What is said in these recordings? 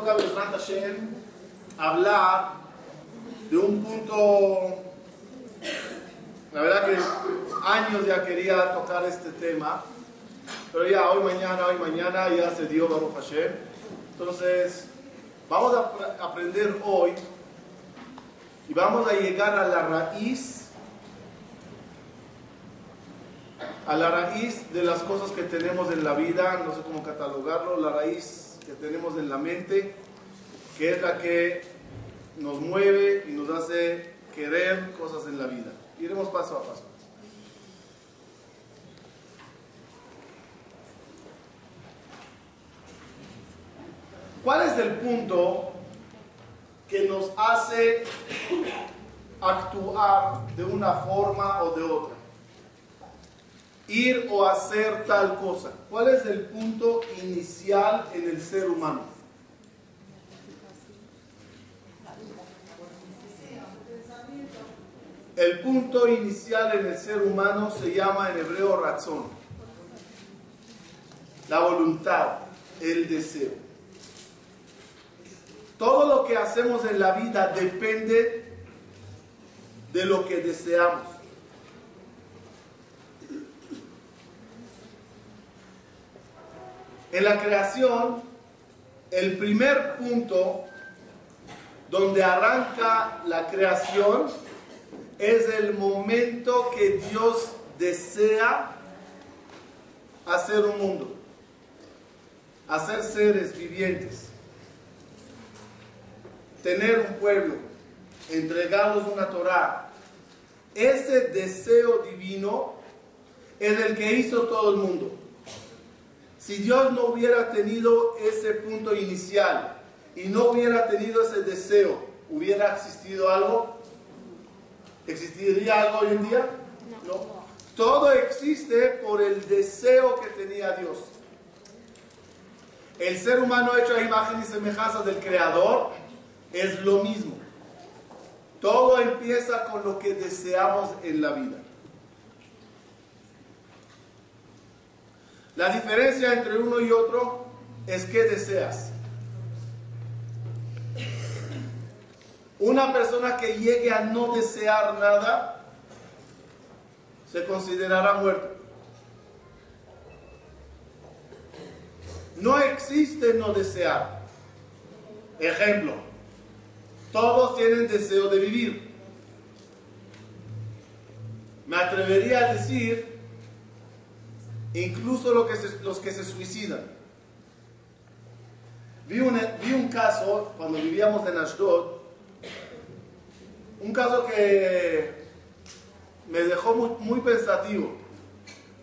toca Hashem hablar de un punto, la verdad que años ya quería tocar este tema, pero ya hoy mañana, hoy mañana ya se dio Baruch Hashem. Entonces, vamos a aprender hoy y vamos a llegar a la raíz a la raíz de las cosas que tenemos en la vida, no sé cómo catalogarlo, la raíz que tenemos en la mente, que es la que nos mueve y nos hace querer cosas en la vida. Iremos paso a paso. ¿Cuál es el punto que nos hace actuar de una forma o de otra? Ir o hacer tal cosa. ¿Cuál es el punto inicial en el ser humano? El punto inicial en el ser humano se llama en hebreo razón. La voluntad, el deseo. Todo lo que hacemos en la vida depende de lo que deseamos. En la creación, el primer punto donde arranca la creación es el momento que Dios desea hacer un mundo, hacer seres vivientes, tener un pueblo, entregarlos una Torah. Ese deseo divino es el que hizo todo el mundo. Si Dios no hubiera tenido ese punto inicial y no hubiera tenido ese deseo, ¿hubiera existido algo? ¿Existiría algo hoy en día? No. Todo existe por el deseo que tenía Dios. El ser humano hecho a imagen y semejanza del Creador es lo mismo. Todo empieza con lo que deseamos en la vida. La diferencia entre uno y otro es qué deseas. Una persona que llegue a no desear nada se considerará muerto. No existe no desear. Ejemplo, todos tienen deseo de vivir. Me atrevería a decir incluso los que se, los que se suicidan. Vi un, vi un caso cuando vivíamos en Ashdod, un caso que me dejó muy pensativo.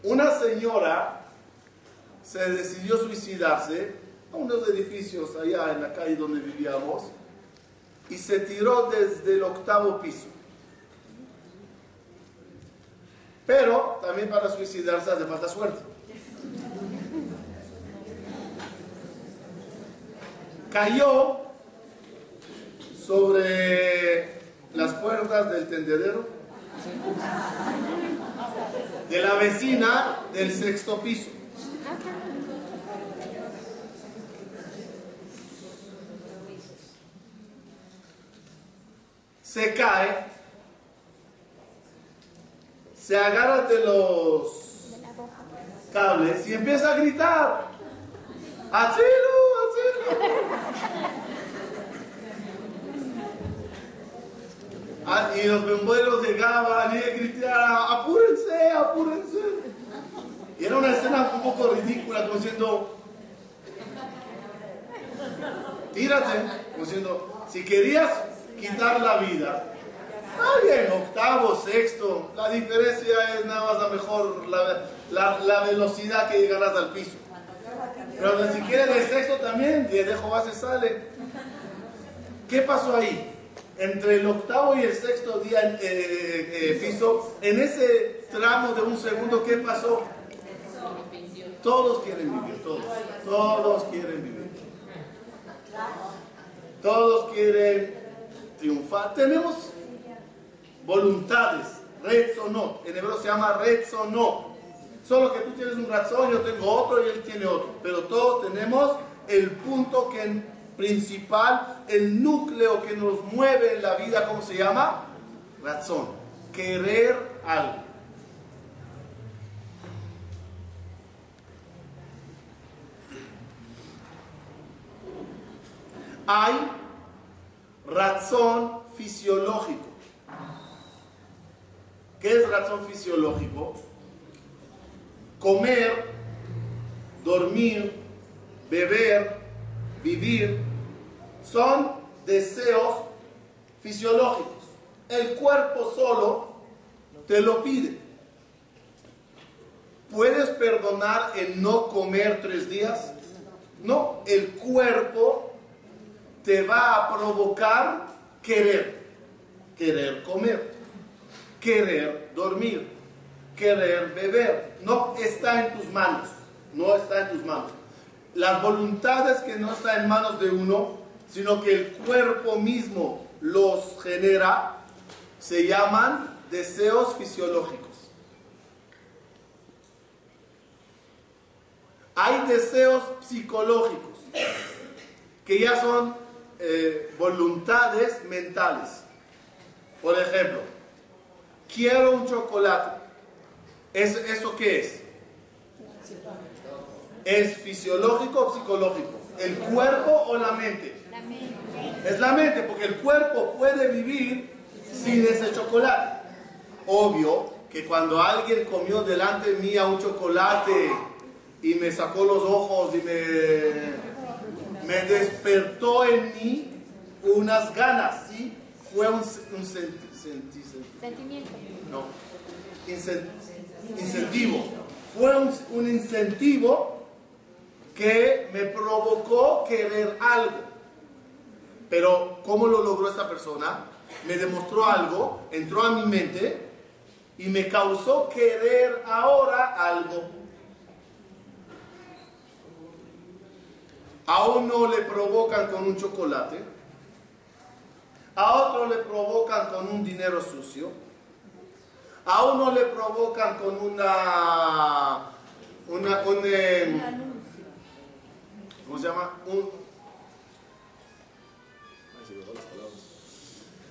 Una señora se decidió suicidarse a unos edificios allá en la calle donde vivíamos y se tiró desde el octavo piso. Pero también para suicidarse hace falta suerte. Cayó sobre las puertas del tendedero de la vecina del sexto piso. Se cae, se agarra de los cables y empieza a gritar. ¡Achilo, achilo! Ah, y los bomberos llegaban y gritaban, apúrense, apúrense. Y era una escena un poco ridícula, como diciendo, tírate, como diciendo, si querías quitar la vida, está bien, octavo, sexto, la diferencia es nada más la mejor, la, la, velocidad que llegarás al piso. Pero si quieres el sexto también, y dejo base sale. ¿Qué pasó ahí? entre el octavo y el sexto día eh, eh, piso, en ese tramo de un segundo, ¿qué pasó? Todos quieren vivir, todos. Todos quieren vivir. Todos quieren triunfar. Tenemos voluntades, no En hebreo se llama no Solo que tú tienes un razón, yo tengo otro y él tiene otro. Pero todos tenemos el punto que principal, el núcleo que nos mueve en la vida, ¿cómo se llama? Razón. Querer algo. Hay razón fisiológico. ¿Qué es razón fisiológico? Comer, dormir, beber, vivir, son deseos fisiológicos. El cuerpo solo te lo pide. ¿Puedes perdonar el no comer tres días? No, el cuerpo te va a provocar querer, querer comer, querer dormir, querer beber. No está en tus manos, no está en tus manos. Las voluntades que no están en manos de uno, sino que el cuerpo mismo los genera, se llaman deseos fisiológicos. Hay deseos psicológicos que ya son eh, voluntades mentales. Por ejemplo, quiero un chocolate. ¿Es, ¿Eso qué es? ¿Es fisiológico o psicológico? ¿El cuerpo o la mente? Es la mente, porque el cuerpo puede vivir sin ese chocolate. Obvio que cuando alguien comió delante mía un chocolate y me sacó los ojos y me me despertó en mí unas ganas, ¿sí? Fue un, sentimiento. No, incentivo. Fue un, un incentivo que me provocó querer algo. Pero, ¿cómo lo logró esta persona? Me demostró algo, entró a mi mente y me causó querer ahora algo. A uno le provocan con un chocolate, a otro le provocan con un dinero sucio, a uno le provocan con una, una un, em, ¿cómo se llama?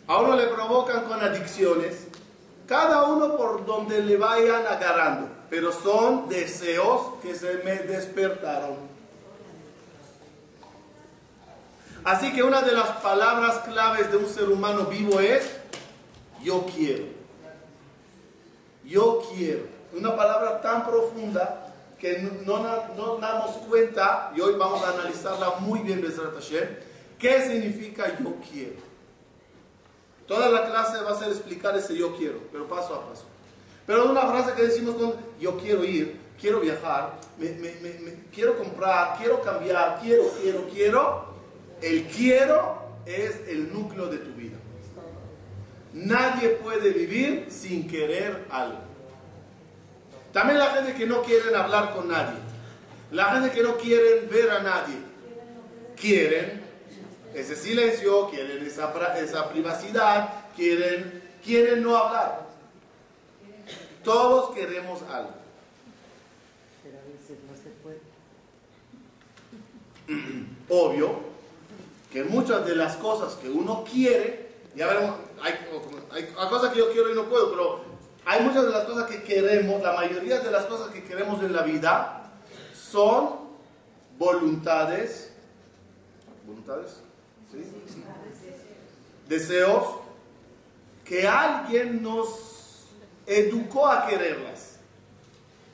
a uno le provocan con adicciones, cada uno por donde le vayan agarrando, pero son deseos que se me despertaron. Así que una de las palabras claves de un ser humano vivo es yo quiero. Yo quiero. Una palabra tan profunda que no, no, damos cuenta, y hoy vamos a analizarla muy bien, Hashem, qué significa yo quiero. Toda la clase va a ser explicar ese yo quiero, pero paso a paso. Pero una frase que decimos con yo quiero ir, quiero viajar, quiero comprar, quiero cambiar, quiero, quiero, quiero, el quiero es el núcleo de tu vida. Nadie puede vivir sin querer algo. También la gente que no quieren hablar con nadie. La gente que no quieren ver a nadie. Quieren ese silencio, quieren esa, esa privacidad, quieren, quieren no hablar. Todos queremos algo. Pero a veces no se puede. Obvio, que muchas de las cosas que uno quiere, ya veremos, hay, hay, cosas que yo quiero y no puedo, pero hay muchas de las cosas que queremos, la mayoría de las cosas que queremos en la vida son voluntades, voluntades, ¿sí? deseos que alguien nos educó a quererlas.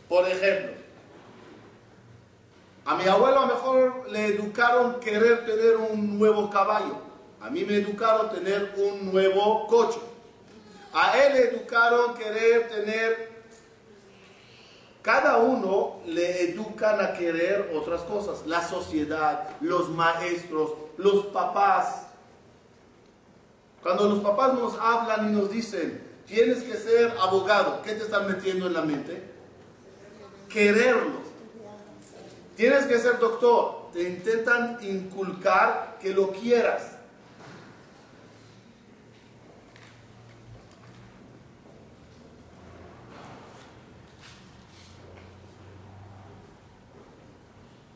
Por ejemplo, a mi abuelo a lo mejor le educaron querer tener un nuevo caballo. A mí me educaron tener un nuevo coche. A él le educaron querer tener... Cada uno le educan a querer otras cosas. La sociedad, los maestros, los papás. Cuando los papás nos hablan y nos dicen, tienes que ser abogado, ¿qué te están metiendo en la mente? Quererlo Tienes que ser doctor. Te intentan inculcar que lo quieras.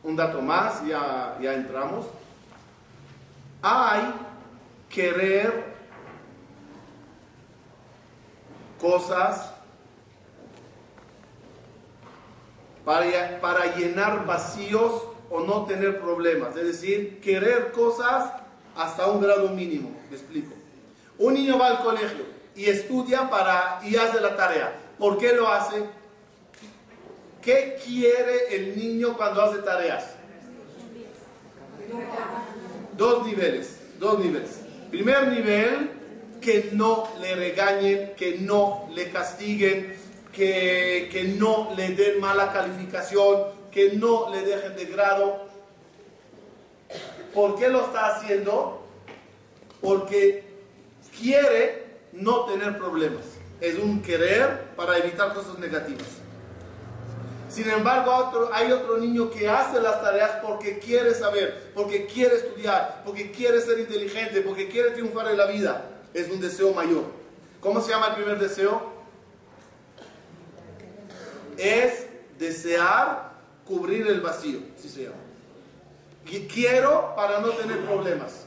Un dato más, ya, ya entramos. hay querer cosas para, llenar vacíos o no tener problemas. Es decir, querer cosas hasta un grado mínimo. Me explico. Un niño va al colegio y estudia para y hace la tarea. ¿Por qué lo hace? ¿Qué quiere el niño cuando hace tareas? Dos niveles, dos niveles. Primer nivel, que no le regañen, que no le castiguen, que, no le den mala calificación, que no le dejen de grado. ¿Por qué lo está haciendo? Porque quiere no tener problemas. Es un querer para evitar cosas negativas. Sin embargo, hay otro niño que hace las tareas porque quiere saber, porque quiere estudiar, porque quiere ser inteligente, porque quiere triunfar en la vida. Es un deseo mayor. ¿Cómo se llama el primer deseo? Es desear cubrir el vacío, así se llama. Quiero para no tener problemas.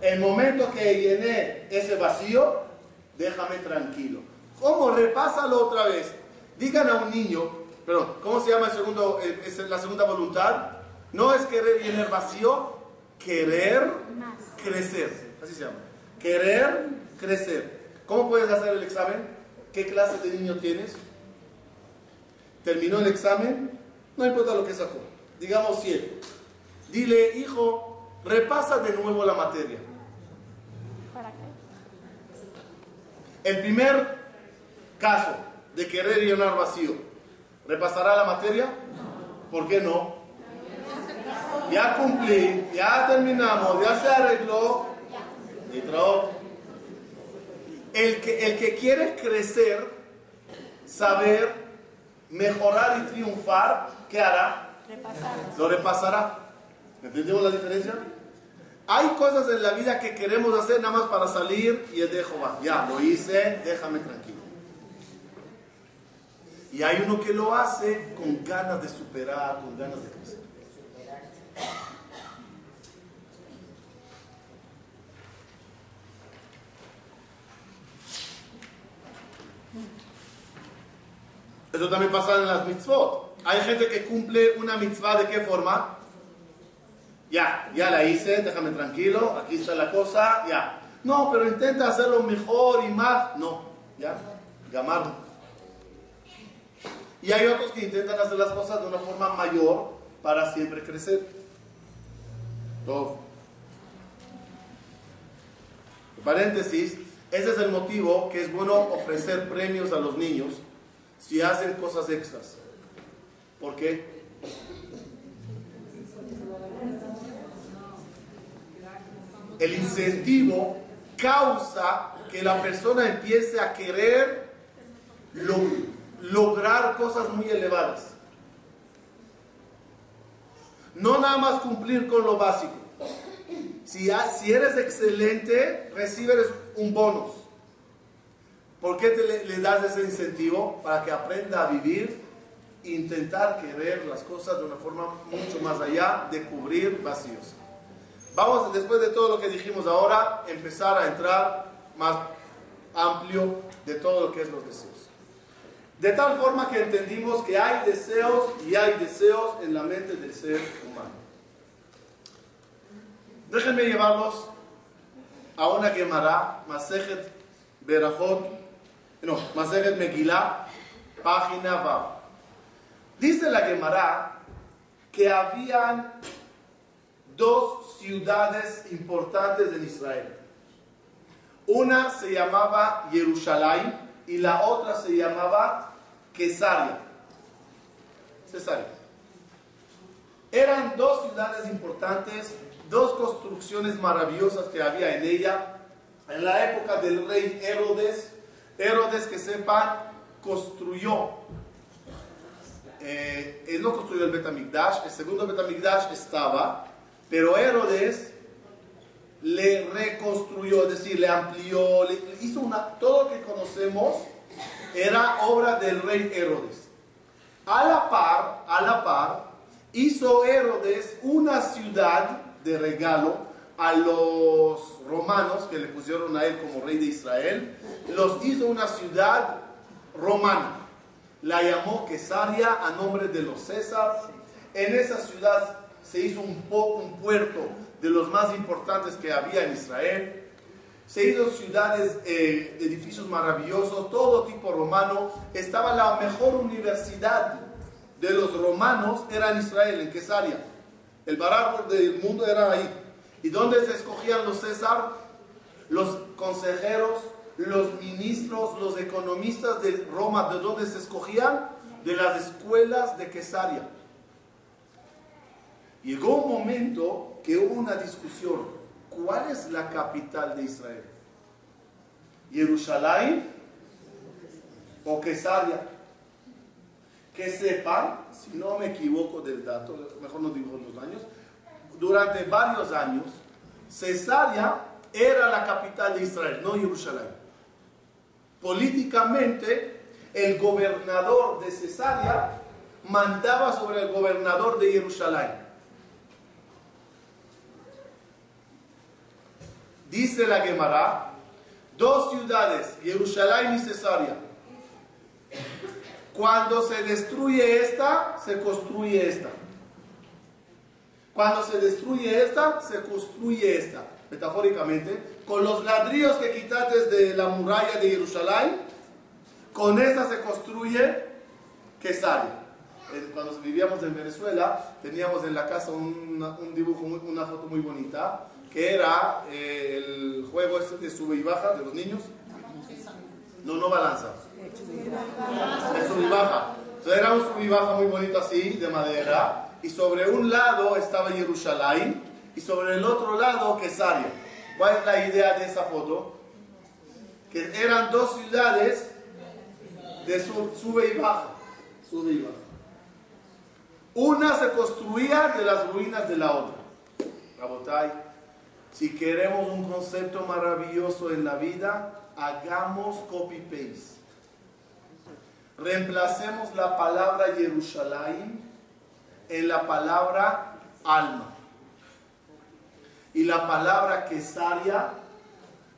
El momento que llené ese vacío, déjame tranquilo. ¿Cómo? Repásalo otra vez. Digan a un niño, Perdón, ¿cómo se llama el segundo, es la segunda voluntad? No es querer llenar vacío, querer crecer. Así se llama. Querer crecer. ¿Cómo puedes hacer el examen? ¿Qué clase de niño tienes? ¿Terminó el examen? No importa lo que sacó. Digamos 7. Dile, hijo, repasa de nuevo la materia. ¿Para qué? El primer caso de querer llenar vacío ¿Repasará la materia? ¿Por qué no? Ya cumplí, ya terminamos, ya se arregló. El que, el que quiere crecer, saber, mejorar y triunfar, ¿qué hará? Lo repasará. ¿Entendemos la diferencia? Hay cosas en la vida que queremos hacer nada más para salir y el dejo va. Ya, lo hice, déjame tranquilo. Y hay uno que lo hace con ganas de superar, con ganas de crecer. Eso también pasa en las mitzvot. Hay gente que cumple una mitzvah de qué forma? Ya, ya la hice, déjame tranquilo, aquí está la cosa, ya. No, pero intenta hacerlo mejor y más. No, ya, llamarlo. Y hay otros que intentan hacer las cosas de una forma mayor para siempre crecer. Todo. Paréntesis, ese es el motivo que es bueno ofrecer premios a los niños si hacen cosas extras. ¿Por qué? El incentivo causa que la persona empiece a querer lo lograr cosas muy elevadas. No nada más cumplir con lo básico. Si, si eres excelente, recibes un bonus. ¿Por qué te le, das ese incentivo? Para que aprenda a vivir intentar querer las cosas de una forma mucho más allá de cubrir vacíos. Vamos, después de todo lo que dijimos ahora, empezar a entrar más amplio de todo lo que es los deseos. De tal forma que entendimos que hay deseos y hay deseos en la mente del ser humano. Déjenme llevarlos a una Gemara, Masejet Berajot, no, Masejet Megillah, página Vav. Dice la Gemara que habían dos ciudades importantes en Israel. Una se llamaba Jerusalén y la otra se llamaba Quesaria. Cesaria. Eran dos ciudades importantes, dos construcciones maravillosas que había en ella. En la época del rey Herodes, Herodes que sepan, construyó, eh, él no construyó el Betamigdash, el segundo Betamigdash estaba, pero Herodes le reconstruyó, es decir, le amplió, le, hizo una, todo lo que conocemos era obra del rey Herodes. A la par, a la par, hizo Herodes una ciudad de regalo a los romanos que le pusieron a él como rey de Israel, los hizo una ciudad romana. La llamó Quesaria a nombre de los César. En esa ciudad se hizo un, puerto de los más importantes que había en Israel. Se hizo ciudades, eh, edificios maravillosos, todo tipo romano. Estaba la mejor universidad de los romanos, era en Israel, en Quesaria. El barato del mundo era ahí. ¿Y dónde se escogían los César? Los consejeros, los ministros, los economistas de Roma, ¿de dónde se escogían? De las escuelas de Quesaria. Llegó un momento que hubo una discusión. ¿Cuál es la capital de Israel? ¿Jerusalén o Quesaria? Que sepan, si no me equivoco del dato, mejor no digo los años, durante varios años, Cesarea era la capital de Israel, no Jerusalén. Políticamente, el gobernador de Cesarea mandaba sobre el gobernador de Jerusalén. Dice la Gemara, dos ciudades, Jerusalén y Cesarea. Cuando se destruye esta, se construye esta. Cuando se destruye esta, se construye esta. Metafóricamente, con los ladrillos que quitaste de la muralla de Jerusalén, con esta se construye Quesaria. Cuando vivíamos en Venezuela, teníamos en la casa un, dibujo, una foto muy bonita, que era eh, el juego de sube y baja de los niños. No, no balanza. De sube y baja. Entonces era un sube y baja muy bonito así, de madera, y sobre un lado estaba Jerusalén, y sobre el otro lado Quesaria. ¿Cuál es la idea de esa foto? Que eran dos ciudades de sube y baja. Sube y baja. Una se construía de las ruinas de la otra. Rabotai, si queremos un concepto maravilloso en la vida, hagamos copy-paste. Reemplacemos la palabra Jerusalén en la palabra alma. Y la palabra Quesaria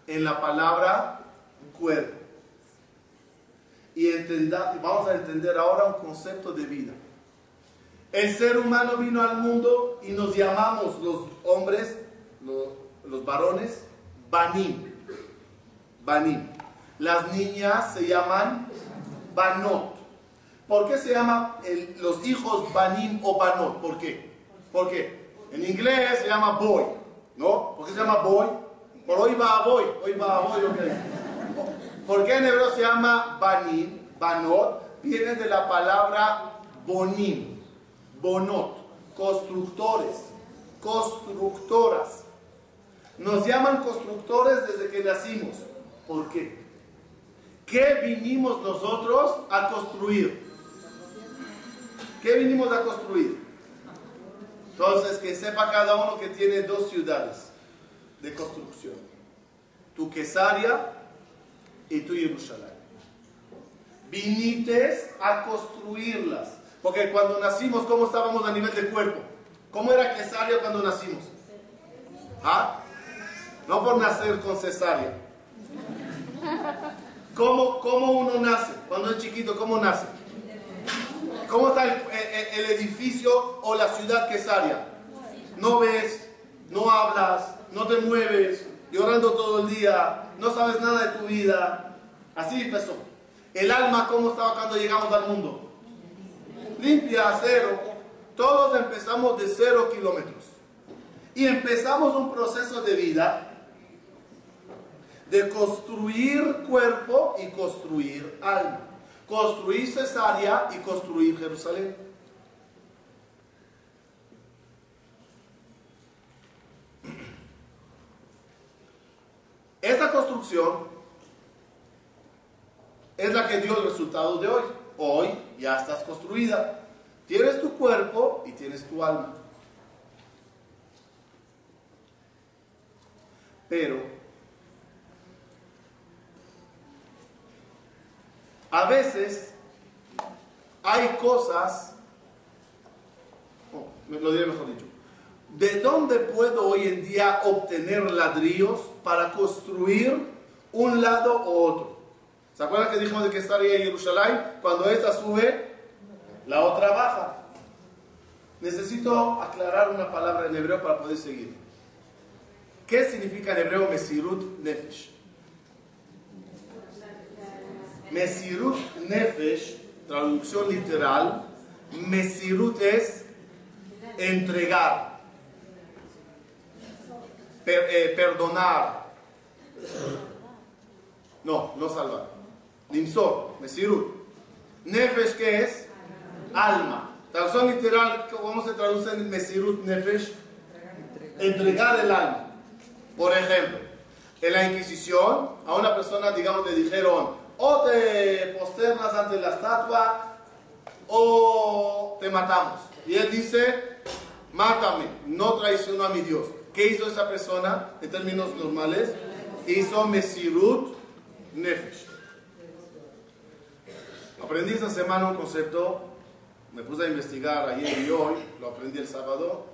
en la palabra cuerpo. Y vamos a entender ahora un concepto de vida. El ser humano vino al mundo y nos llamamos los hombres, los, varones, Banim. Banim. Las niñas se llaman Banot. ¿Por qué se llaman los hijos Banim o Banot? ¿Por qué? ¿Por qué? En inglés se llama boy, ¿no? ¿Por qué se llama boy? Por hoy va a boy, hoy va a boy, ¿Por qué en hebreo se llama Banim, Banot? Viene de la palabra Bonim bonot, constructores, constructoras. Nos llaman constructores desde que nacimos. ¿Por qué? ¿Qué vinimos nosotros a construir? ¿Qué vinimos a construir? Entonces, que sepa cada uno que tiene dos ciudades de construcción. Tu Quesaria y tu Jerusalén. Vinites a construirlas. Porque cuando nacimos, ¿cómo estábamos a nivel de cuerpo? ¿Cómo era cesárea cuando nacimos? ¿Ah? No por nacer con cesárea. ¿Cómo, ¿Cómo, uno nace? Cuando es chiquito, ¿cómo nace? ¿Cómo está el, edificio o la ciudad cesárea? No ves, no hablas, no te mueves, llorando todo el día, no sabes nada de tu vida. Así empezó. El alma, ¿cómo estaba cuando llegamos al mundo? limpia cero, todos empezamos de cero kilómetros. Y empezamos un proceso de vida de construir cuerpo y construir alma. Construir Cesarea y construir Jerusalén. Esta construcción es la que dio el resultado de hoy hoy ya estás construida. Tienes tu cuerpo y tienes tu alma. Pero a veces hay cosas, me lo diré mejor dicho, ¿de dónde puedo hoy en día obtener ladrillos para construir un lado o otro? ¿Se acuerdan que dijimos de que estaría en Jerusalén? Cuando esta sube, la otra baja. Necesito aclarar una palabra en hebreo para poder seguir. ¿Qué significa en hebreo Mesirut Nefesh? Mesirut Nefesh, traducción literal, Mesirut es entregar, eh, perdonar. No, no salvar. Nimsor, Mesirut. Nefesh, ¿qué es? Alma. Traducción literal, ¿cómo se traduce en Mesirut Nefesh? Entregar el alma. Por ejemplo, en la Inquisición, a una persona, digamos, le dijeron, o te posternas ante la estatua, o te matamos. Y él dice, mátame, no traiciono a mi Dios. ¿Qué hizo esa persona en términos normales? Hizo Mesirut Nefesh. Aprendí esta semana un concepto, me puse a investigar ayer y hoy, lo aprendí el sábado,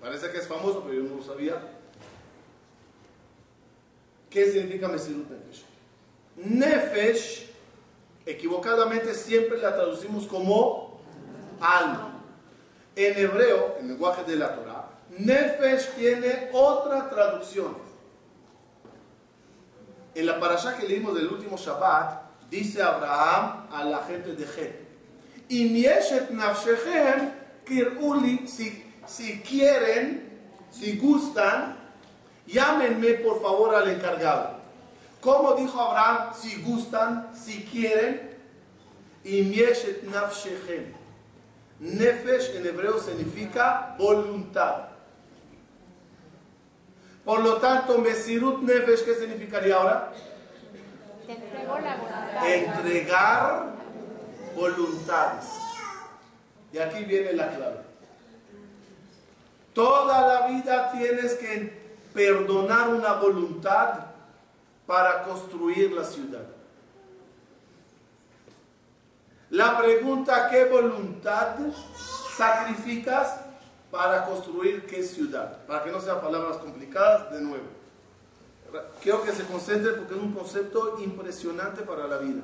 parece que es famoso, pero yo no lo sabía. ¿Qué significa Mesirut Nefesh? Nefesh, equivocadamente siempre la traducimos como alma. En hebreo, en lenguaje de la Torah, Nefesh tiene otra traducción. En la parasha que leímos del último Shabbat, dice Abraham a la gente de nafshechem kiruli, si, si quieren, si gustan, llámenme por favor al encargado. Como dijo Abraham, si gustan, si quieren, y nafshechem. Nefesh en hebreo significa voluntad. Por lo tanto, Mesirut Nefesh, ¿qué significaría ahora? Entregar voluntades. Y aquí viene la clave. Toda la vida tienes que perdonar una voluntad para construir la ciudad. La pregunta, ¿qué voluntad sacrificas para construir qué ciudad? Para que no sean palabras complicadas, de nuevo. Quiero que se concentre porque es un concepto impresionante para la vida.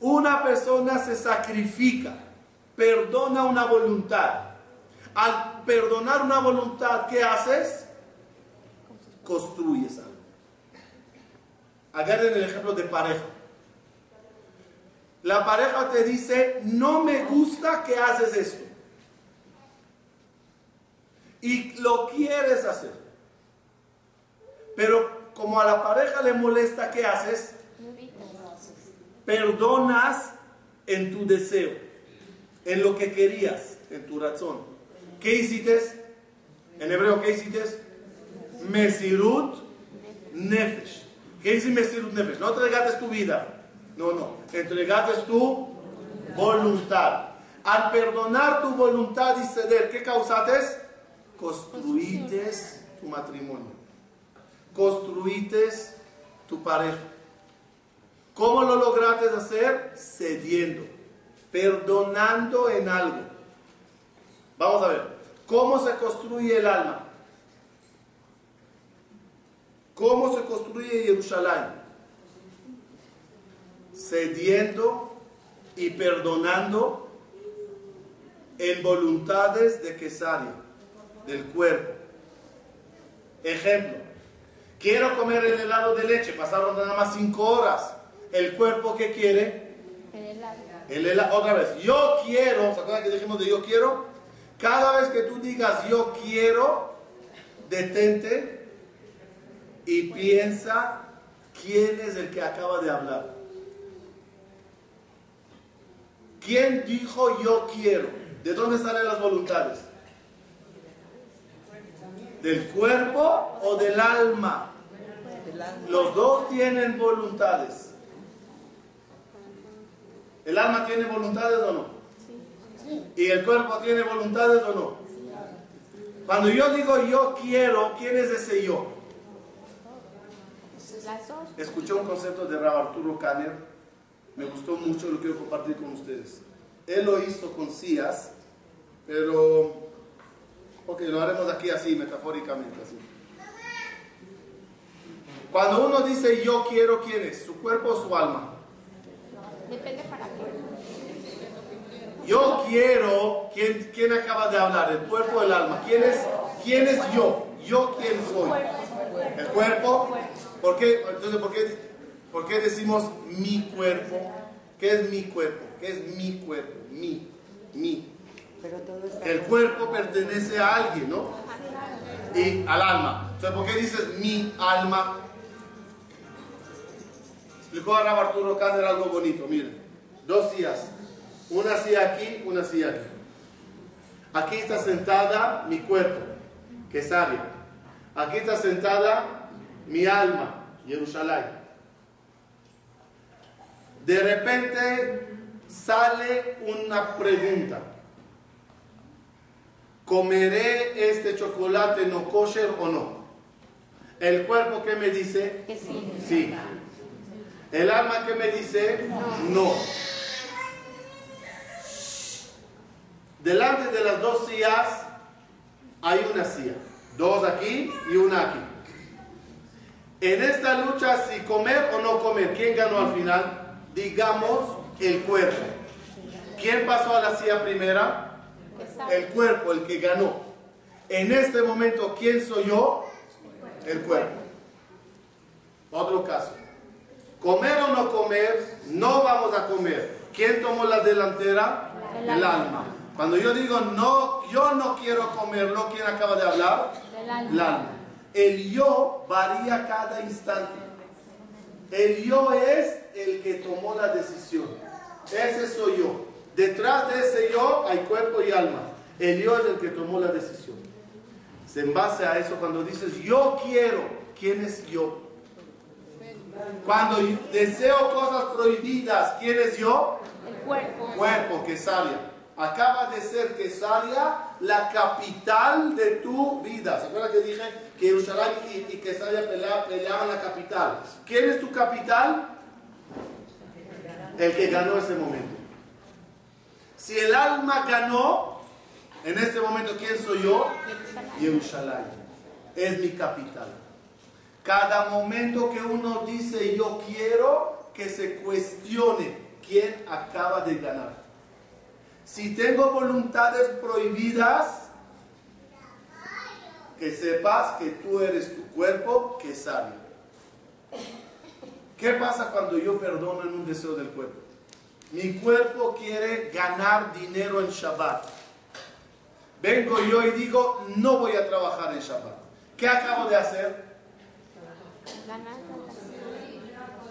Una persona se sacrifica, perdona una voluntad. Al perdonar una voluntad, ¿qué haces? Construyes algo. Agarren el ejemplo de pareja. La pareja te dice, no me gusta que haces esto. Y lo quieres hacer. Pero como a la pareja le molesta, ¿qué haces? Perdonas en tu deseo, en lo que querías, en tu razón. ¿Qué hiciste? En hebreo, ¿qué hiciste? Mesirut Nefesh. ¿Qué dice Mesirut Nefesh? No entregaste tu vida. No, no. Entregaste tu voluntad. Al perdonar tu voluntad y ceder, ¿qué causaste? Construiste tu matrimonio. Construiste tu pareja. ¿Cómo lo lograste hacer? Cediendo, perdonando en algo. Vamos a ver, ¿cómo se construye el alma? ¿Cómo se construye Jerusalén? Cediendo y perdonando en voluntades de Quesaria, del cuerpo. Ejemplo, quiero comer el helado de leche, pasaron nada más cinco horas. ¿El cuerpo qué quiere? El helado. Otra vez, yo quiero, ¿se acuerdan que dijimos de yo quiero? Cada vez que tú digas yo quiero, detente y piensa quién es el que acaba de hablar. ¿Quién dijo yo quiero? ¿De dónde salen las voluntades? ¿Del cuerpo o del alma? Los dos tienen voluntades. ¿El alma tiene voluntades o no? ¿Y el cuerpo tiene voluntades o no? Cuando yo digo yo quiero, ¿quién es ese yo? Escuché un concepto de Rab Arturo Kanner, me gustó mucho, lo quiero compartir con ustedes. Él lo hizo con Cías, pero Ok, lo haremos aquí así, metafóricamente. Así. Cuando uno dice yo quiero, ¿quién es? ¿Su cuerpo o su alma? Depende para qué. Yo quiero, ¿quién, quién acaba de hablar? ¿El cuerpo o el alma? ¿Quién es, quién es yo? ¿Yo quién soy? ¿El cuerpo? ¿Por qué? Entonces, ¿por qué, ¿por qué decimos mi cuerpo? ¿Qué es mi cuerpo? ¿Qué es mi cuerpo? Mi, mi. Pero todo está El cuerpo pertenece a alguien, ¿no? Y al alma. Entonces, ¿por qué dices mi alma? Explicó a Arturo Kander algo bonito, miren. Dos sillas. Una silla aquí, una silla aquí. Aquí está sentada mi cuerpo, que es sabia. Aquí está sentada mi alma, Jerusalén. De repente sale una pregunta. ¿Comeré este chocolate no kosher o no? El cuerpo que me dice, sí. sí. El alma que me dice, no. Delante de las dos sillas hay una silla. Dos aquí y una aquí. En esta lucha, si comer o no comer, ¿quién ganó al final? Digamos el cuerpo. ¿Quién pasó a la silla primera? El cuerpo, el que ganó. En este momento, ¿quién soy yo? El cuerpo. Otro caso. Comer o no comer, no vamos a comer. ¿Quién tomó la delantera? El El alma. alma. Cuando yo digo no, yo no quiero comerlo, ¿quién acaba de hablar? Alma. El alma. El yo varía cada instante. El yo es el que tomó la decisión. Ese soy yo. Detrás de ese yo hay cuerpo y alma. El yo es el que tomó la decisión. Es en base a eso cuando dices yo quiero, ¿quién es yo? Cuando deseo cosas prohibidas, ¿quién es yo? El cuerpo. Cuerpo, Quesaria. Acaba de ser Quesaria la capital de tu vida. ¿Se acuerdan que dije que Jerusalén y, Quesaria pelea- peleaban la capital? ¿Quién es tu capital? El que ganó ese momento. Si el alma ganó, en este momento, ¿quién soy yo? Jerusalén. Es mi capital. Cada momento que uno dice yo quiero, que se cuestione quién acaba de ganar. Si tengo voluntades prohibidas, que sepas que tú eres tu cuerpo que sabe. ¿Qué pasa cuando yo perdono en un deseo del cuerpo? Mi cuerpo quiere ganar dinero en Shabbat. Vengo yo y digo, no voy a trabajar en Shabbat. ¿Qué acabo de hacer?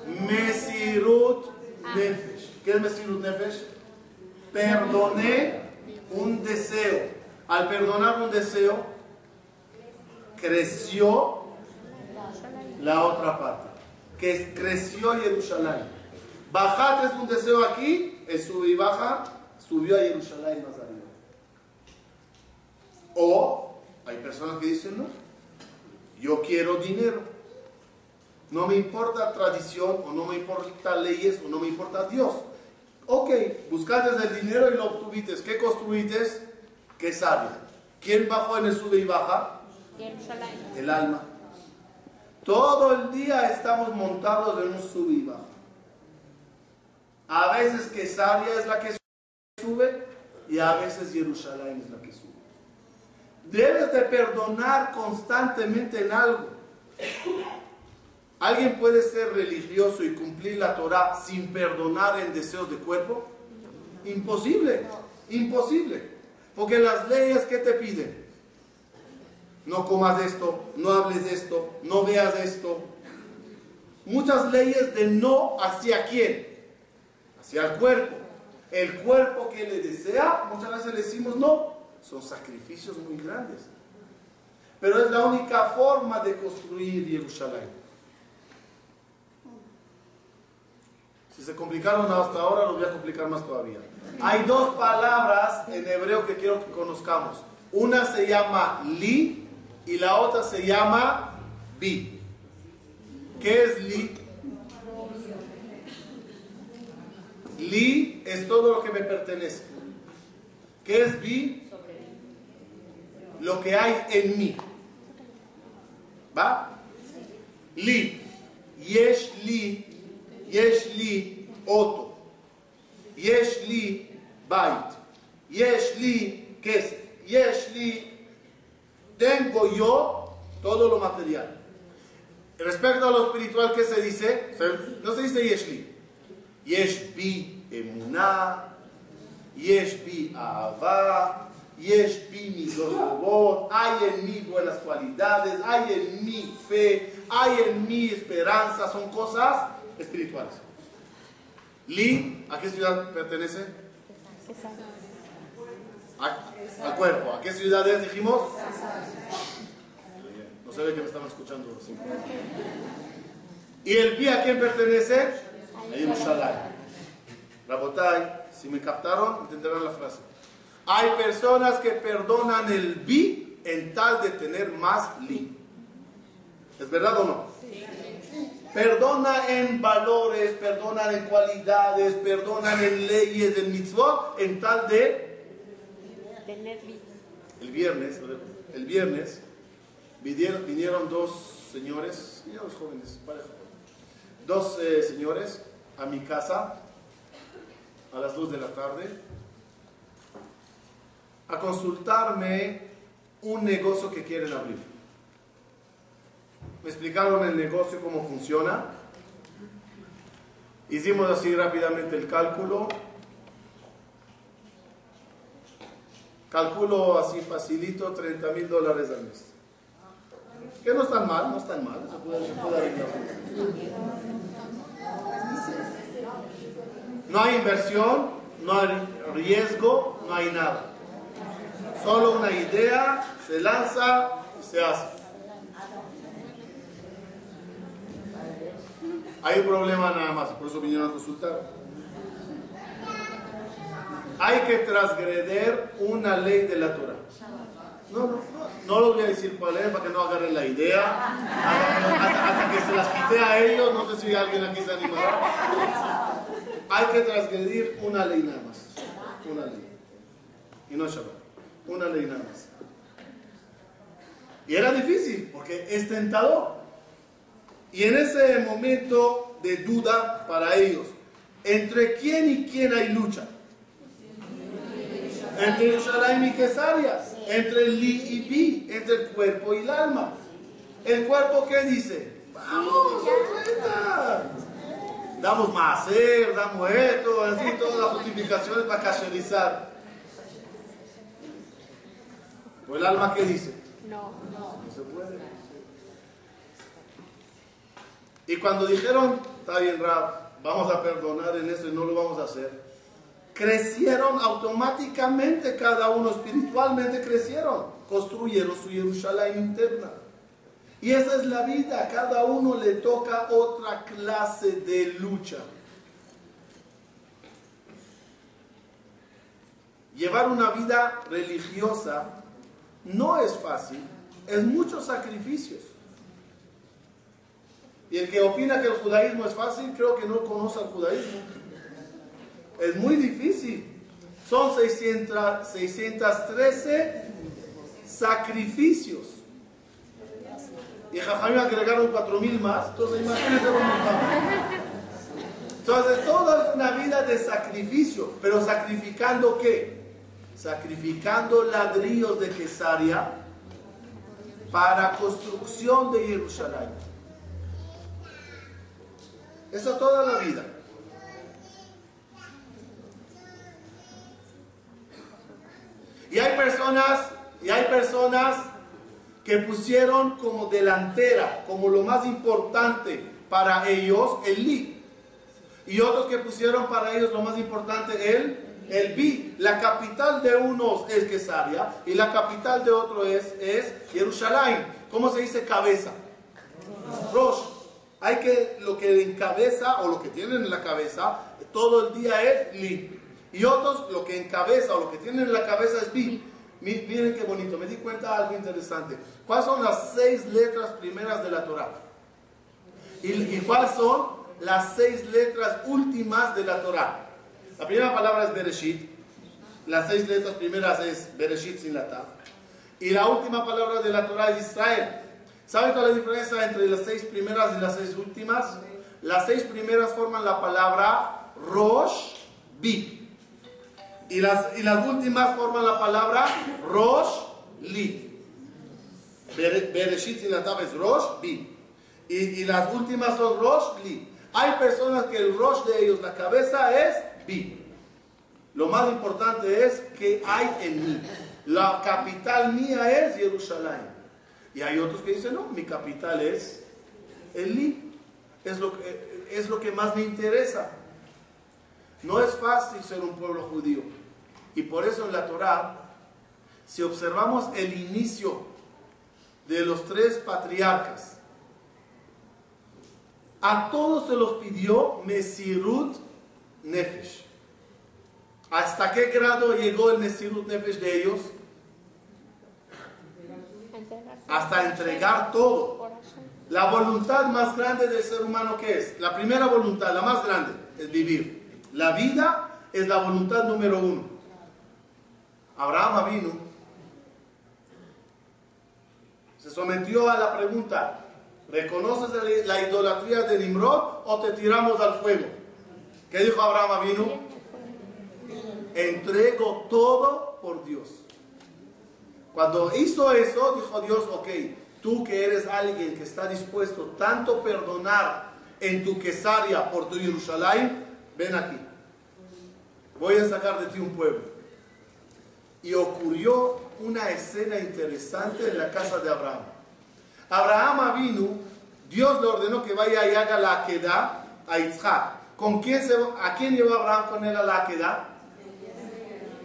Mesirut Nefesh. ¿Qué es Mesirut Nefesh? Perdoné un deseo. Al perdonar un deseo, creció la otra parte. Que creció Jerusalén. Bajate es un deseo aquí, el sube y baja, subió a Jerusalén más arriba. O hay personas que dicen, no, yo quiero dinero. No me importa tradición, o no me importa leyes, o no me importa Dios. Ok, buscaste el dinero y lo obtuviste. ¿Qué construiste? ¿Qué sabio? ¿Quién bajó en el sube y baja? El alma. Todo el día estamos montados en un sube y baja. A veces Quesaria es la que sube y a veces Jerusalén es la que sube. Debes de perdonar constantemente en algo. ¿Alguien puede ser religioso y cumplir la Torah sin perdonar en deseos de cuerpo? Imposible, imposible. Porque las leyes que te piden, no comas esto, no hables esto, no veas esto. Muchas leyes de no hacia quién, hacia el cuerpo. El cuerpo que le desea, muchas veces le decimos no, son sacrificios muy grandes. Pero es la única forma de construir Jerusalén. Si se complicaron hasta ahora, los voy a complicar más todavía. Hay dos palabras en hebreo que quiero que conozcamos. Una se llama li y la otra se llama bi. ¿Qué es li? Li es todo lo que me pertenece. ¿Qué es bi? lo que hay en mí. ¿Va? Li. Yesh li. Li bait. Yesh li kesef. Yesh li. Tengo yo todo lo material. Respecto a lo espiritual, ¿qué se dice? No se dice yesh li. Yesh bi emuná. Yesh bi ahava. Yesh bi Hay en mí buenas cualidades. Hay en mí fe. Hay en mí esperanza. Son cosas espirituales. Li, ¿a qué ciudad pertenece? A- al cuerpo. ¿A qué ciudades dijimos? No se ve que me estaban escuchando. sí. ¿Y el bi a quién pertenece? A Yerushalayim. Rabotai, si me captaron, entenderán la frase. Hay personas que perdonan el bi en tal de tener más li. ¿Es verdad o no? Perdona en valores, perdonan en cualidades, perdonan en leyes, en mitzvot, en tal de el viernes, el viernes vinieron, vinieron dos señores, y dos jóvenes, pareja, dos eh, señores a mi casa a las 2 de la tarde a consultarme un negocio que quieren abrir. Me explicaron el negocio, cómo funciona. Hicimos así rápidamente el cálculo. Calculo así facilito 30 mil dólares al mes. Que no están mal, no están mal. Se puede, se. No hay inversión, no hay riesgo, no hay nada. Solo una idea, se lanza y se hace. Hay un problema nada más, por eso vinieron a consultar. Hay que transgreder una ley de la Torah. No, no, no, no voy a decir cuál es para que no agarren la idea. Hasta que se las quite a ellos, no sé si alguien aquí se animará. Hay que transgredir una ley nada más. Una ley. Y no Shabbat. Una ley nada más. Y era difícil porque es tentador. Y en ese momento de duda para ellos, ¿entre quién y quién hay lucha? Entre Yerushalayim y Quesaria, entre el li y bi, entre el cuerpo y el alma. ¿El cuerpo qué dice? Vamos. Damos más hacer, damos esto, así, todas las justificaciones para cacherizar. ¿O el alma qué dice? No. No se puede. Y cuando dijeron, está bien, Rab, vamos a perdonar en eso y no lo vamos a hacer, crecieron automáticamente cada uno, espiritualmente crecieron, construyeron su Jerusalén interna. Y esa es la vida, cada uno le toca otra clase de lucha. Llevar una vida religiosa no es fácil, es muchos sacrificios. Y el que opina que el judaísmo es fácil, creo que no conoce al judaísmo. Es muy difícil. Son 600 613 sacrificios. Y Jajamim agregaron 4000 más. Entonces imagínense cómo. Entonces toda es una vida de sacrificio. Pero sacrificando qué? Sacrificando ladrillos de Quesaria para construcción de Jerusalén. Eso toda la vida. Y hay personas, y hay personas que pusieron como delantera, como lo más importante para ellos, el li. Y otros que pusieron para ellos lo más importante, el, el bi. La capital de unos es Quesaria y la capital de otro es, es Jerusalén. ¿Cómo se dice cabeza? Rosh. Hay que, lo que encabeza o lo que tienen en la cabeza, todo el día es li. Y otros, lo que encabeza o lo que tienen en la cabeza es bi. Mi- Miren qué bonito, me di cuenta de algo interesante. ¿Cuáles son las seis letras primeras de la Torah? ¿Y, y cuáles son las seis letras últimas de la Torah? La primera palabra es Bereshit. Las seis letras primeras es Bereshit sin la Taf. Y la última palabra de la Torah es Israel. ¿Sabe cuál es la diferencia entre las seis primeras y las seis últimas? Las seis primeras forman la palabra Rosh Bi. Y las, y las últimas forman la palabra Rosh Li. Bereshit sin la es Rosh Bi. Y, y, las últimas son Rosh Li. Hay personas que el Rosh de ellos, la cabeza es Bi. Lo más importante es que hay en mí. La capital mía es Jerusalén. Y hay otros que dicen, no, mi capital es Eli. Es lo, que, es lo que más me interesa. No es fácil ser un pueblo judío. Y por eso en la Torah, si observamos el inicio de los tres patriarcas, a todos se los pidió Mesirut Nefesh. ¿Hasta qué grado llegó el Mesirut Nefesh de ellos? Hasta entregar todo. La voluntad más grande del ser humano, ¿qué es? La primera voluntad, la más grande, es vivir. La vida es la voluntad número uno. Abraham vino, se sometió a la pregunta, ¿reconoces la idolatría de Nimrod o te tiramos al fuego? ¿Qué dijo Abraham vino? entrego todo por Dios. Cuando hizo eso, dijo Dios, ok, tú que eres alguien que está dispuesto tanto perdonar en tu quesaria por tu Jerusalén, ven aquí. Voy a sacar de ti un pueblo. Y ocurrió una escena interesante en la casa de Abraham. Abraham vino, Dios le ordenó que vaya y haga la queda a Isaac. ¿Con quién se, ¿A quién llevó Abraham con él a la queda?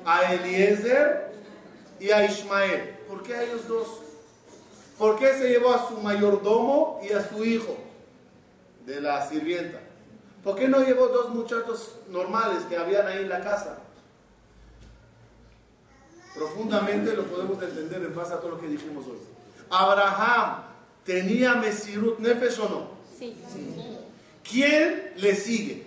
a Eliezer y a Ismael. ¿Por qué a ellos dos? ¿Por qué se llevó a su mayordomo y a su hijo de la sirvienta? ¿Por qué no llevó dos muchachos normales que habían ahí en la casa? Profundamente lo podemos entender en base a todo lo que dijimos hoy. Abraham tenía Mesirut Nefesh o no? Sí. ¿Quién le sigue?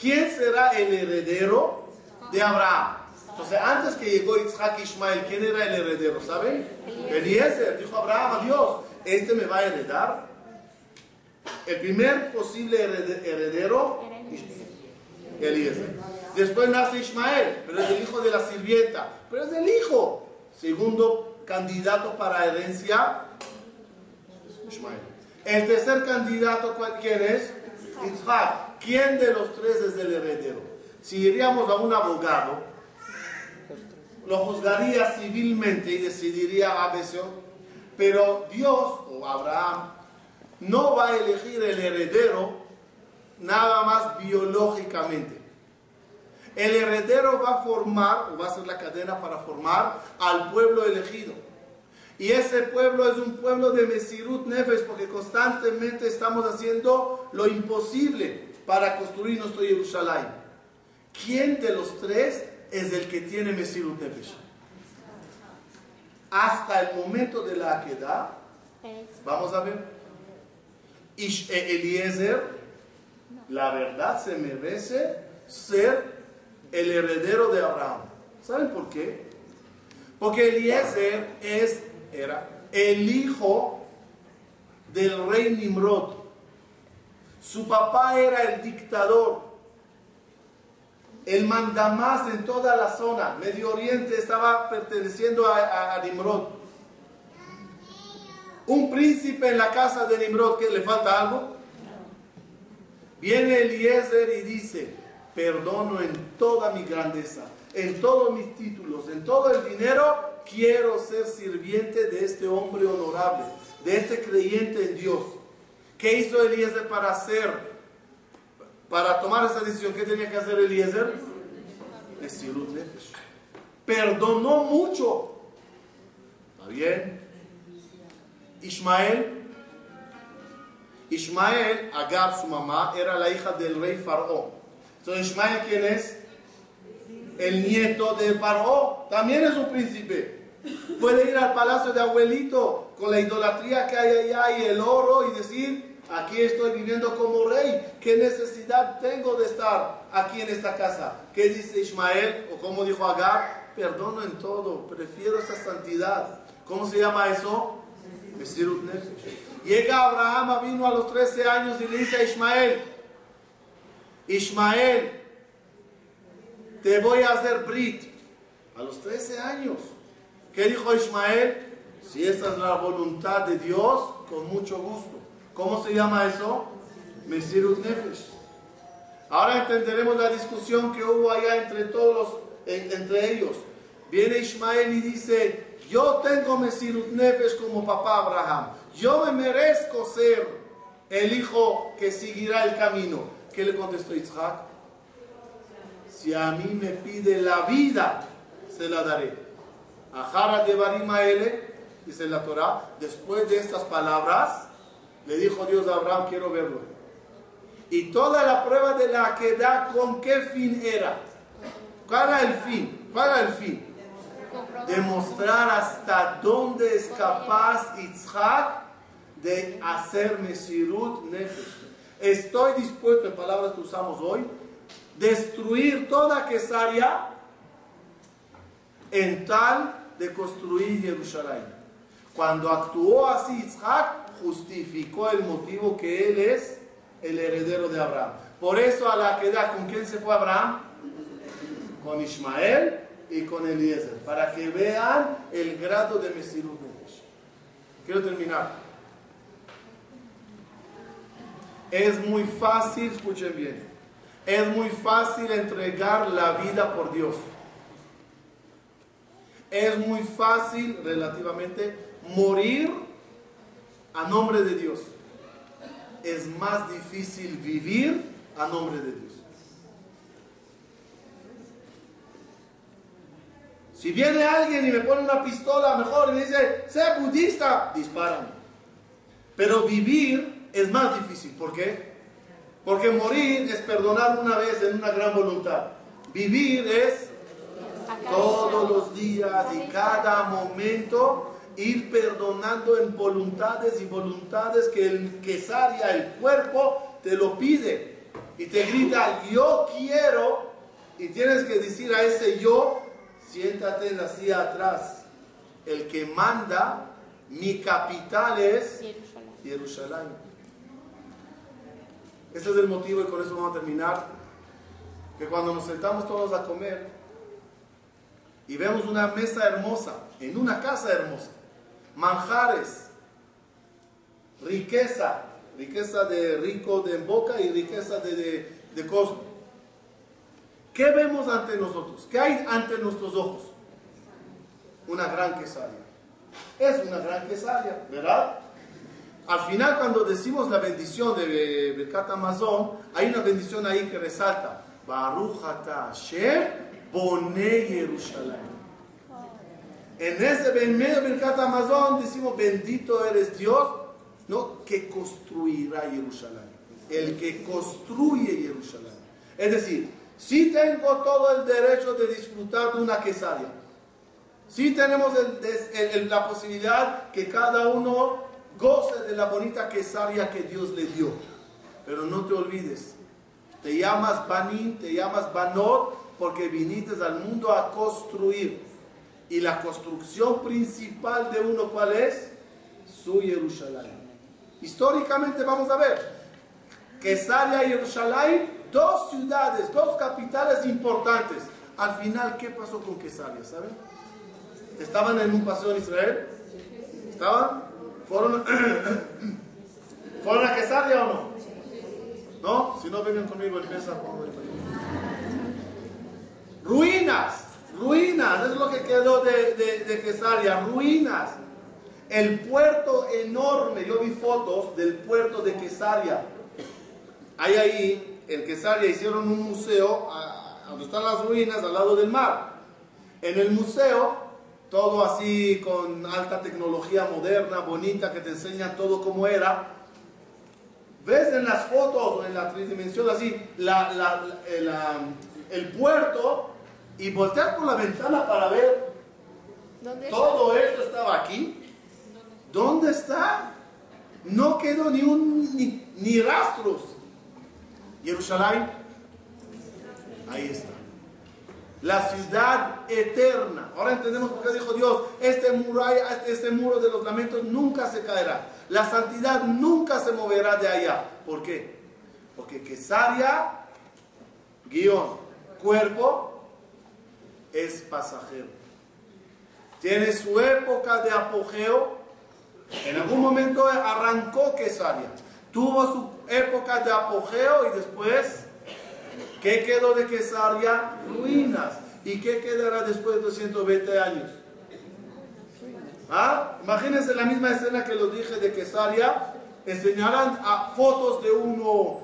¿Quién será el heredero de Abraham? Entonces, antes que llegó Isaac y Ismael, ¿quién era el heredero? ¿Saben? Eliezer. Dijo Abraham a Dios, ¿este me va a heredar? El primer posible heredero, Eliezer. Después nace Ismael, pero es el hijo de la sirvienta. Pero es el hijo. Segundo candidato para herencia, Ismael. El tercer candidato, ¿quién es? Isaac. ¿Quién de los tres es el heredero? Si iríamos a un abogado, lo juzgaría civilmente y decidiría a veces, pero Dios o Abraham no va a elegir el heredero nada más biológicamente. El heredero va a formar, o va a ser la cadena para formar al pueblo elegido. Y ese pueblo es un pueblo de Mesirut Nefesh, porque constantemente estamos haciendo lo imposible para construir nuestro Jerusalén. ¿Quién de los tres es el que tiene Mesirut Nefesh. Hasta el momento de la queda, vamos a ver, Ish e Eliezer, la verdad se merece ser el heredero de Abraham. ¿Saben por qué? Porque Eliezer es, era el hijo del rey Nimrod. Su papá era el dictador el mandamás en toda la zona, Medio Oriente, estaba perteneciendo a, Nimrod. Un príncipe en la casa de Nimrod, ¿qué le falta algo? Viene Eliezer y dice, perdono en toda mi grandeza, en todos mis títulos, en todo el dinero, quiero ser sirviente de este hombre honorable, de este creyente en Dios. ¿Qué hizo Eliezer para hacer para tomar esa decisión, ¿qué tenía que hacer Eliezer? Esirut Nefesh. Perdonó mucho. ¿Está bien? Ismael. Ismael, Agar, su mamá, era la hija del rey Faraón. Entonces, Ismael, ¿quién es? El nieto de Faraón. También es un príncipe. Puede ir al palacio de abuelito con la idolatría que hay allá y el oro y decir, Aquí estoy viviendo como rey. ¿Qué necesidad tengo de estar aquí en esta casa? ¿Qué dice Ismael? O como dijo Agar, perdono en todo, prefiero esta santidad. ¿Cómo se llama eso? Llega Abraham, vino a los 13 años y le dice a Ismael, Ismael, te voy a hacer Brit. A los 13 años. ¿Qué dijo Ismael? Si esa es la voluntad de Dios, con mucho gusto. ¿Cómo se llama eso? Mesirut Nefesh. Ahora entenderemos la discusión que hubo allá entre todos, entre ellos. Viene Ismael y dice, yo tengo Mesirut Nefesh como papá Abraham. Yo me merezco ser el hijo que seguirá el camino. ¿Qué le contestó Isaac? Si a mí me pide la vida, se la daré. Ajara de Barimaele, dice la Torah, después de estas palabras, le dijo Dios a Abraham, quiero verlo. Y toda la prueba de la que da, ¿con qué fin era? ¿Cuál era el fin? ¿Cuál era el fin? Demostrar hasta dónde es capaz Isaac de hacer Mesirut Nefesh. Estoy dispuesto, en palabras que usamos hoy, destruir toda Quesaria en tal de construir Jerusalén. Cuando actuó así Isaac, justificó el motivo que él es el heredero de Abraham. Por eso a la queda, ¿con quién se fue Abraham? Con Ismael y con Eliezer, para que vean el grado de Mesirut. Quiero terminar. Es muy fácil, escuchen bien, es muy fácil entregar la vida por Dios. Es muy fácil, relativamente, morir a nombre de Dios. Es más difícil vivir a nombre de Dios. Si viene alguien y me pone una pistola mejor y me dice, sé budista, dispárame. Pero vivir es más difícil. ¿Por qué? Porque morir es perdonar una vez en una gran voluntad. Vivir es todos los días y cada momento ir perdonando en voluntades y voluntades que el que salia el cuerpo, te lo pide y te grita, yo quiero, y tienes que decir a ese yo, siéntate en la silla atrás. El que manda, mi capital es Jerusalén. Este es el motivo y con eso vamos a terminar. Que cuando nos sentamos todos a comer y vemos una mesa hermosa, en una casa hermosa, manjares, riqueza, riqueza de rico de boca y riqueza de, de, costo. ¿Qué vemos ante nosotros? ¿Qué hay ante nuestros ojos? Una gran quesaria. Es una gran quesaria, ¿verdad? Al final, cuando decimos la bendición de Berkat Amazon, hay una bendición ahí que resalta: Baruch Hashem, Boné Jerusalén. En ese en medio Amazon decimos, bendito eres Dios, no que construirá Jerusalén. El que construye Jerusalén. Es decir, si tengo todo el derecho de disfrutar de una quesaria. Si tenemos la posibilidad que cada uno goce de la bonita quesaria que Dios le dio. Pero no te olvides, te llamas Banin, te llamas Banot, porque viniste al mundo a construir. Y la construcción principal de uno, ¿cuál es? Su Jerusalén. Históricamente vamos a ver. Quesaria y Jerusalén, dos ciudades, dos capitales importantes. Al final, ¿qué pasó con Quesaria? ¿Saben? ¿Estaban en un paseo en Israel? ¿Estaban? ¿Fueron, ¿Fueron a Quesaria o no? ¿No? Si no, vengan conmigo en mesa. Ruinas ruinas, es lo que quedó de, de, de Quesaria, ruinas. El puerto enorme, yo vi fotos del puerto de Quesaria. Hay ahí, en Quesaria hicieron un museo, donde están las ruinas, al lado del mar. En el museo, todo así con alta tecnología moderna, bonita, que te enseña todo cómo era. Ves en las fotos o en la tridimensión así, la, la, el, el puerto y volteas por la ventana para ver todo esto estaba aquí. ¿Dónde está? No quedó ni un ni, rastros. Jerusalén, ahí está. la ciudad eterna. Ahora entendemos por qué dijo Dios, este, muralla, este muro de los lamentos nunca se caerá. La santidad nunca se moverá de allá. ¿Por qué? Porque Quesaria, guion, cuerpo, es pasajero. Tiene su época de apogeo. En algún momento arrancó Quesaria. Tuvo su época de apogeo y después ¿Qué quedó de Quesaria? Ruinas. ¿Y qué quedará después de 220 años? ¿Ah? Imagínense la misma escena que los dije de Quesaria. Enseñarán a fotos de uno,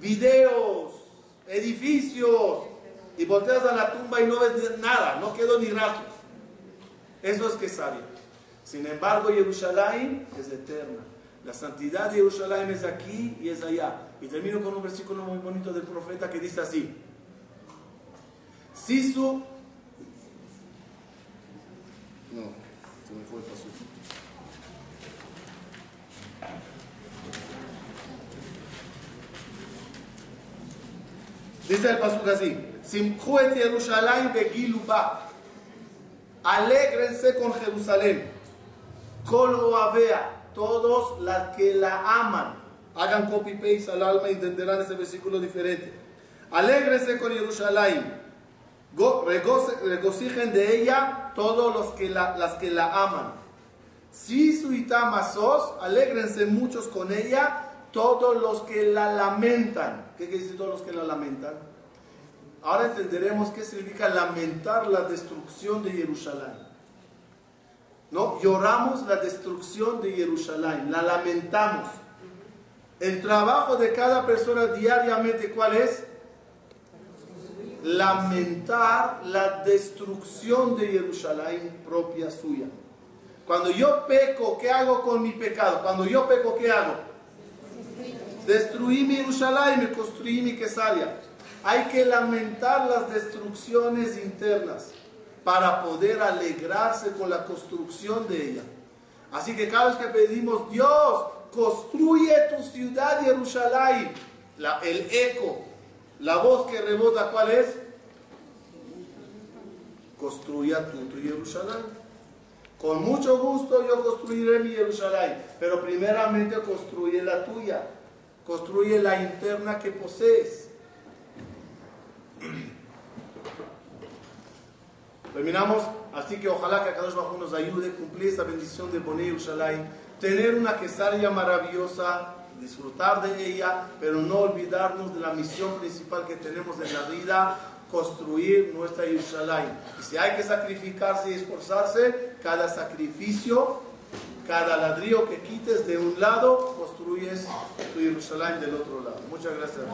videos, edificios, y volteas a la tumba y no ves nada, no quedó ni rastros. Eso es Quesaria. Sin embargo, Jerusalén es eterna. La santidad de Jerusalén es aquí y es allá. Y termino con un versículo muy bonito del profeta que dice así. Sisu... No, se me fue el paso. Dice el paso así. Simchu et begiluba. Alégrense con Jerusalén. Kol avea todos las que la aman. Hagan copy paste al alma y entenderán ese versículo diferente. Alégrese con Jerusalén. regocijen de ella todos los que la, las que la aman. Si su itamasos, alégrense muchos con ella todos los que la lamentan. ¿Qué quiere decir todos los que la lamentan? Ahora entenderemos qué significa lamentar la destrucción de Jerusalén. ¿no? Lloramos la destrucción de Jerusalén, la lamentamos. El trabajo de cada persona diariamente, ¿cuál es? Lamentar la destrucción de Jerusalén propia suya. Cuando yo peco, ¿qué hago con mi pecado? Cuando yo peco, ¿qué hago? Destruí mi Jerusalén, me construí mi Quesalia. Hay que lamentar las destrucciones internas para poder alegrarse con la construcción de ella. Así que cada vez que pedimos, Dios, construye tu ciudad Jerusalén, el eco, la voz que rebota, ¿cuál es? Construya tú tu Jerusalén. Con mucho gusto yo construiré mi Jerusalén, pero primeramente construye la tuya, construye la interna que posees. Terminamos, así que ojalá que Akadosh Bajo nos ayude a cumplir esa bendición de Boné Yerushalayim, tener una quesaria maravillosa, disfrutar de ella, pero no olvidarnos de la misión principal que tenemos en la vida, construir nuestra Yerushalayim. Y si hay que sacrificarse y esforzarse, cada sacrificio, cada ladrillo que quites de un lado, construyes tu Yerushalayim del otro lado. Muchas gracias.